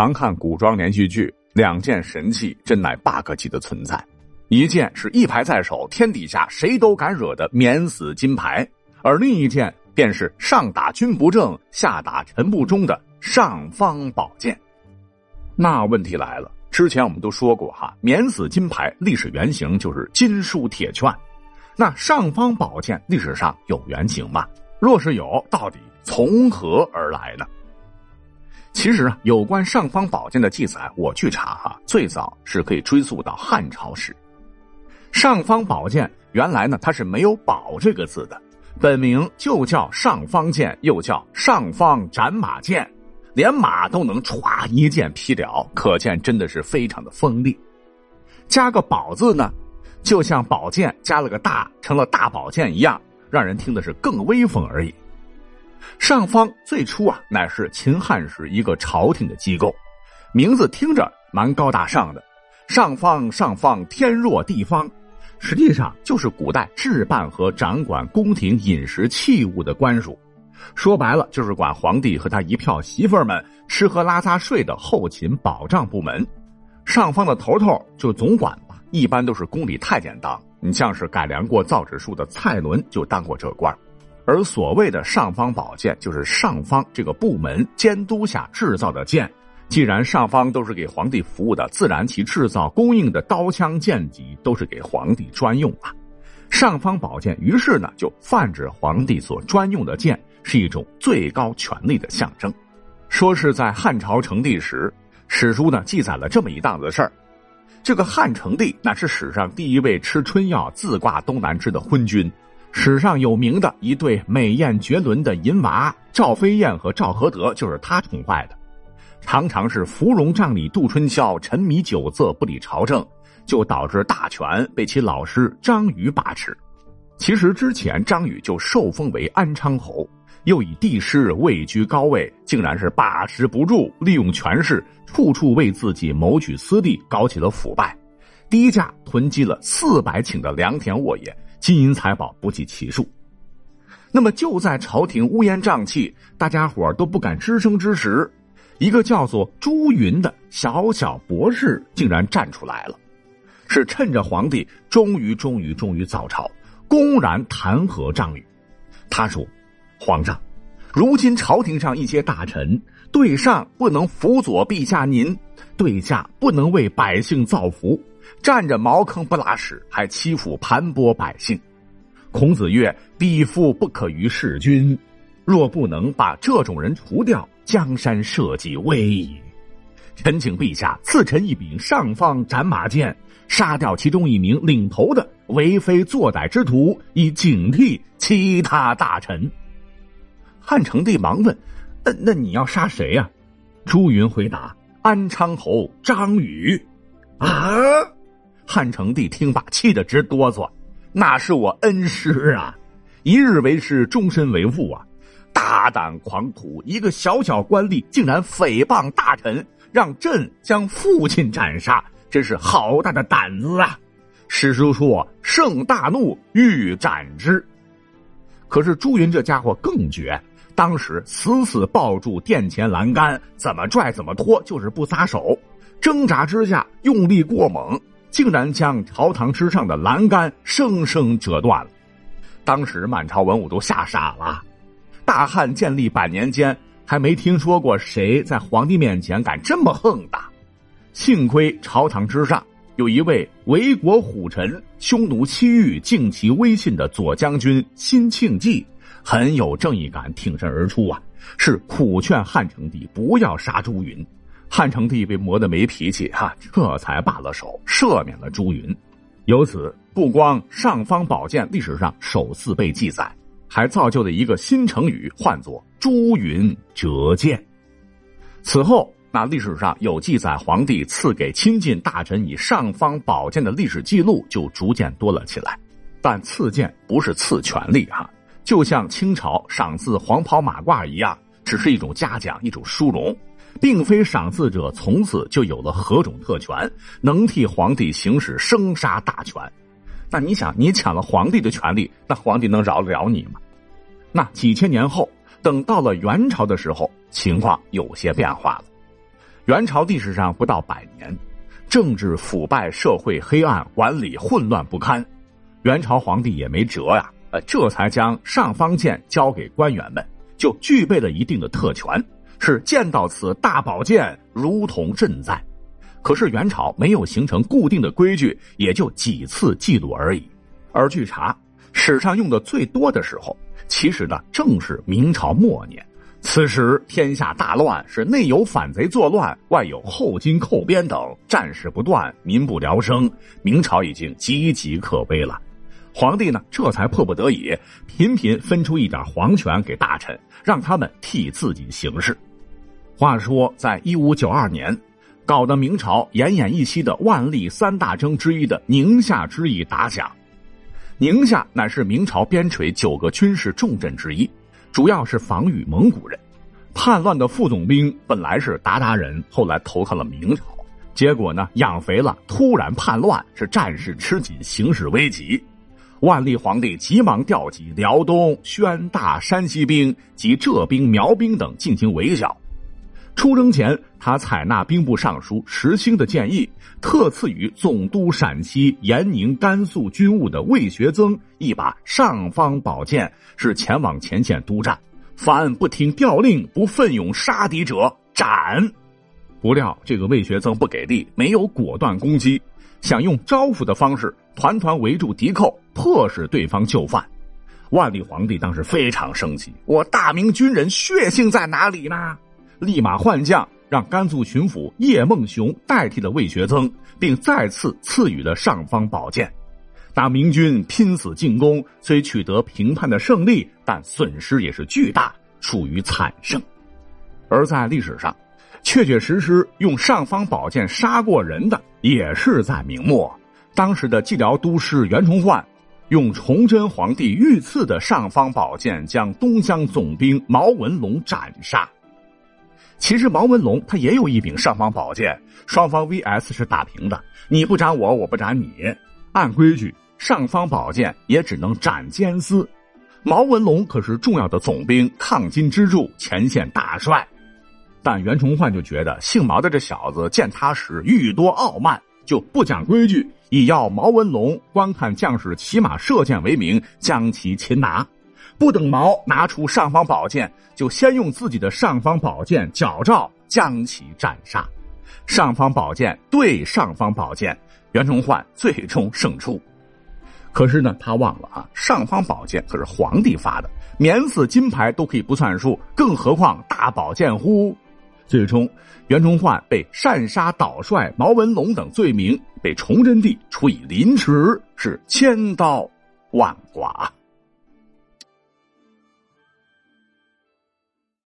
常看古装连续剧，两件神器真乃 bug 级的存在。一件是一牌在手，天底下谁都敢惹的免死金牌，而另一件便是上打君不正，下打臣不忠的尚方宝剑。那问题来了，之前我们都说过哈，免死金牌历史原型就是金书铁券。那尚方宝剑历史上有原型吗？若是有，到底从何而来呢？其实啊，有关尚方宝剑的记载，我去查哈，最早是可以追溯到汉朝时。尚方宝剑原来呢，它是没有“宝”这个字的，本名就叫尚方剑，又叫尚方斩马剑，连马都能歘一剑劈了，可见真的是非常的锋利。加个“宝”字呢，就像宝剑加了个“大”，成了大宝剑一样，让人听的是更威风而已。上方最初啊，乃是秦汉时一个朝廷的机构，名字听着蛮高大上的。上方上方，天若地方，实际上就是古代置办和掌管宫廷饮食器物的官署。说白了，就是管皇帝和他一票媳妇儿们吃喝拉撒睡的后勤保障部门。上方的头头就总管吧，一般都是宫里太监当。你像是改良过造纸术的蔡伦就当过这官。而所谓的尚方宝剑，就是上方这个部门监督下制造的剑。既然上方都是给皇帝服务的，自然其制造供应的刀枪剑戟都是给皇帝专用啊。尚方宝剑于是呢就泛指皇帝所专用的剑，是一种最高权力的象征。说是在汉朝成帝时，史书呢记载了这么一档子事儿。这个汉成帝乃是史上第一位吃春药自挂东南枝的昏君。史上有名的一对美艳绝伦的淫娃赵飞燕和赵合德，就是他宠坏的。常常是芙蓉帐里度春宵，沉迷酒色不理朝政，就导致大权被其老师张宇把持。其实之前张宇就受封为安昌侯，又以帝师位居高位，竟然是把持不住，利用权势，处处为自己谋取私利，搞起了腐败，低价囤积了四百顷的良田沃野。金银财宝不计其数，那么就在朝廷乌烟瘴气、大家伙都不敢吱声之时，一个叫做朱云的小小博士竟然站出来了，是趁着皇帝终于、终于、终于早朝，公然弹劾张宇。他说：“皇上，如今朝廷上一些大臣对上不能辅佐陛下您，对下不能为百姓造福。”占着茅坑不拉屎，还欺负盘剥百姓。孔子曰：“彼夫不可于弑君，若不能把这种人除掉，江山社稷危矣。”臣请陛下赐臣一柄尚方斩马剑，杀掉其中一名领头的为非作歹之徒，以警惕其他大臣。汉成帝忙问：“那那你要杀谁呀？”朱云回答：“安昌侯张宇。”啊！汉成帝听罢，气得直哆嗦。那是我恩师啊，一日为师，终身为父啊！大胆狂徒，一个小小官吏竟然诽谤大臣，让朕将父亲斩杀，真是好大的胆子啊！史书说：“盛大怒，欲斩之。”可是朱云这家伙更绝，当时死死抱住殿前栏杆，怎么拽怎么拖，就是不撒手。挣扎之下，用力过猛。竟然将朝堂之上的栏杆生生折断了，当时满朝文武都吓傻了。大汉建立百年间，还没听说过谁在皇帝面前敢这么横的。幸亏朝堂之上有一位为国虎臣、匈奴西域敬其威信的左将军辛庆忌，很有正义感，挺身而出啊，是苦劝汉成帝不要杀朱云。汉成帝被磨得没脾气哈，这才罢了手，赦免了朱云。由此，不光尚方宝剑历史上首次被记载，还造就了一个新成语，唤作“朱云折剑”。此后，那历史上有记载皇帝赐给亲近大臣以尚方宝剑的历史记录就逐渐多了起来。但赐剑不是赐权力哈，就像清朝赏赐黄袍马褂一样，只是一种嘉奖，一种殊荣。并非赏赐者从此就有了何种特权，能替皇帝行使生杀大权。那你想，你抢了皇帝的权利，那皇帝能饶得了你吗？那几千年后，等到了元朝的时候，情况有些变化了。元朝历史上不到百年，政治腐败，社会黑暗，管理混乱不堪。元朝皇帝也没辙呀，呃，这才将尚方剑交给官员们，就具备了一定的特权，是见到此大宝剑如同震在。可是元朝没有形成固定的规矩，也就几次记录而已。而据查，史上用的最多的时候，其实呢正是明朝末年。此时天下大乱，是内有反贼作乱，外有后金寇边等，战事不断，民不聊生。明朝已经岌岌可危了。皇帝呢，这才迫不得已，频频分出一点皇权给大臣，让他们替自己行事。话说，在一五九二年，搞得明朝奄奄一息的万历三大征之一的宁夏之役打响。宁夏乃是明朝边陲九个军事重镇之一。主要是防御蒙古人，叛乱的副总兵本来是鞑靼人，后来投靠了明朝，结果呢养肥了，突然叛乱，是战事吃紧，形势危急。万历皇帝急忙调集辽东、宣大、山西兵及浙兵、苗兵等进行围剿。出征前，他采纳兵部尚书石兴的建议，特赐予总督陕西、延宁、甘肃军务的魏学增一把尚方宝剑，是前往前线督战。凡不听调令、不奋勇杀敌者，斩。不料这个魏学增不给力，没有果断攻击，想用招抚的方式团团围住敌寇，迫使对方就范。万历皇帝当时非常生气，我大明军人血性在哪里呢？立马换将，让甘肃巡抚叶梦熊代替了魏学增，并再次赐予了尚方宝剑。大明军拼死进攻，虽取得平叛的胜利，但损失也是巨大，属于惨胜。而在历史上，确确实实用尚方宝剑杀过人的，也是在明末。当时的蓟辽都师袁崇焕，用崇祯皇帝御赐的尚方宝剑，将东江总兵毛文龙斩杀。其实毛文龙他也有一柄尚方宝剑，双方 VS 是打平的，你不斩我，我不斩你。按规矩，尚方宝剑也只能斩奸私。毛文龙可是重要的总兵，抗金支柱，前线大帅。但袁崇焕就觉得姓毛的这小子见他时欲多傲慢，就不讲规矩，以要毛文龙观看将士骑马射箭为名，将其擒拿。不等毛拿出尚方宝剑，就先用自己的尚方宝剑矫诏将其斩杀。尚方宝剑对尚方宝剑，袁崇焕最终胜出。可是呢，他忘了啊，尚方宝剑可是皇帝发的，免死金牌都可以不算数，更何况大宝剑乎？最终，袁崇焕被擅杀倒帅毛文龙等罪名，被崇祯帝处以凌迟，是千刀万剐。